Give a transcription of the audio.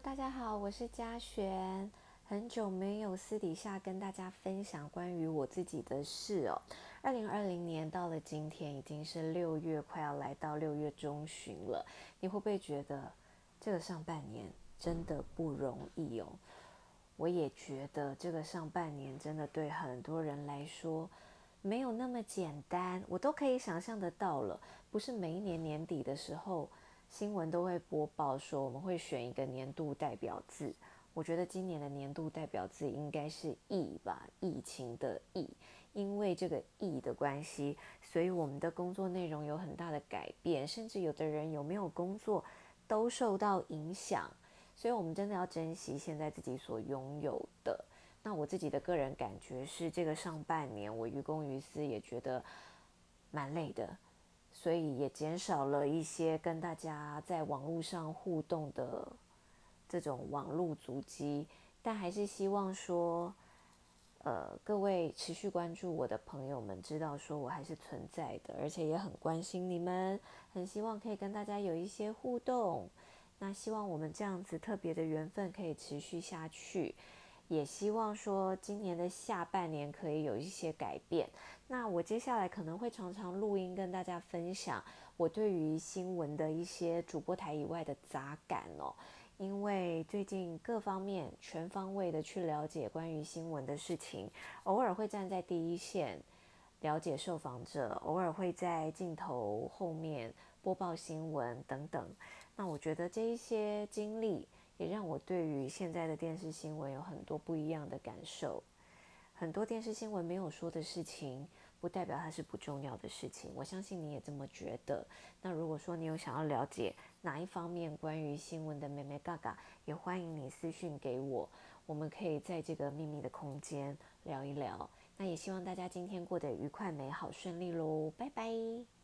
大家好，我是嘉璇。很久没有私底下跟大家分享关于我自己的事哦。二零二零年到了今天，已经是六月，快要来到六月中旬了。你会不会觉得这个上半年真的不容易哦？我也觉得这个上半年真的对很多人来说没有那么简单。我都可以想象得到了，不是每一年年底的时候。新闻都会播报说，我们会选一个年度代表字。我觉得今年的年度代表字应该是“疫”吧，疫情的“疫”。因为这个“疫”的关系，所以我们的工作内容有很大的改变，甚至有的人有没有工作都受到影响。所以，我们真的要珍惜现在自己所拥有的。那我自己的个人感觉是，这个上半年我于公于私也觉得蛮累的。所以也减少了一些跟大家在网络上互动的这种网络足迹，但还是希望说，呃，各位持续关注我的朋友们知道说我还是存在的，而且也很关心你们，很希望可以跟大家有一些互动。那希望我们这样子特别的缘分可以持续下去。也希望说今年的下半年可以有一些改变。那我接下来可能会常常录音跟大家分享我对于新闻的一些主播台以外的杂感哦。因为最近各方面全方位的去了解关于新闻的事情，偶尔会站在第一线了解受访者，偶尔会在镜头后面播报新闻等等。那我觉得这一些经历。也让我对于现在的电视新闻有很多不一样的感受。很多电视新闻没有说的事情，不代表它是不重要的事情。我相信你也这么觉得。那如果说你有想要了解哪一方面关于新闻的美美嘎嘎，也欢迎你私讯给我，我们可以在这个秘密的空间聊一聊。那也希望大家今天过得愉快、美好、顺利喽，拜拜。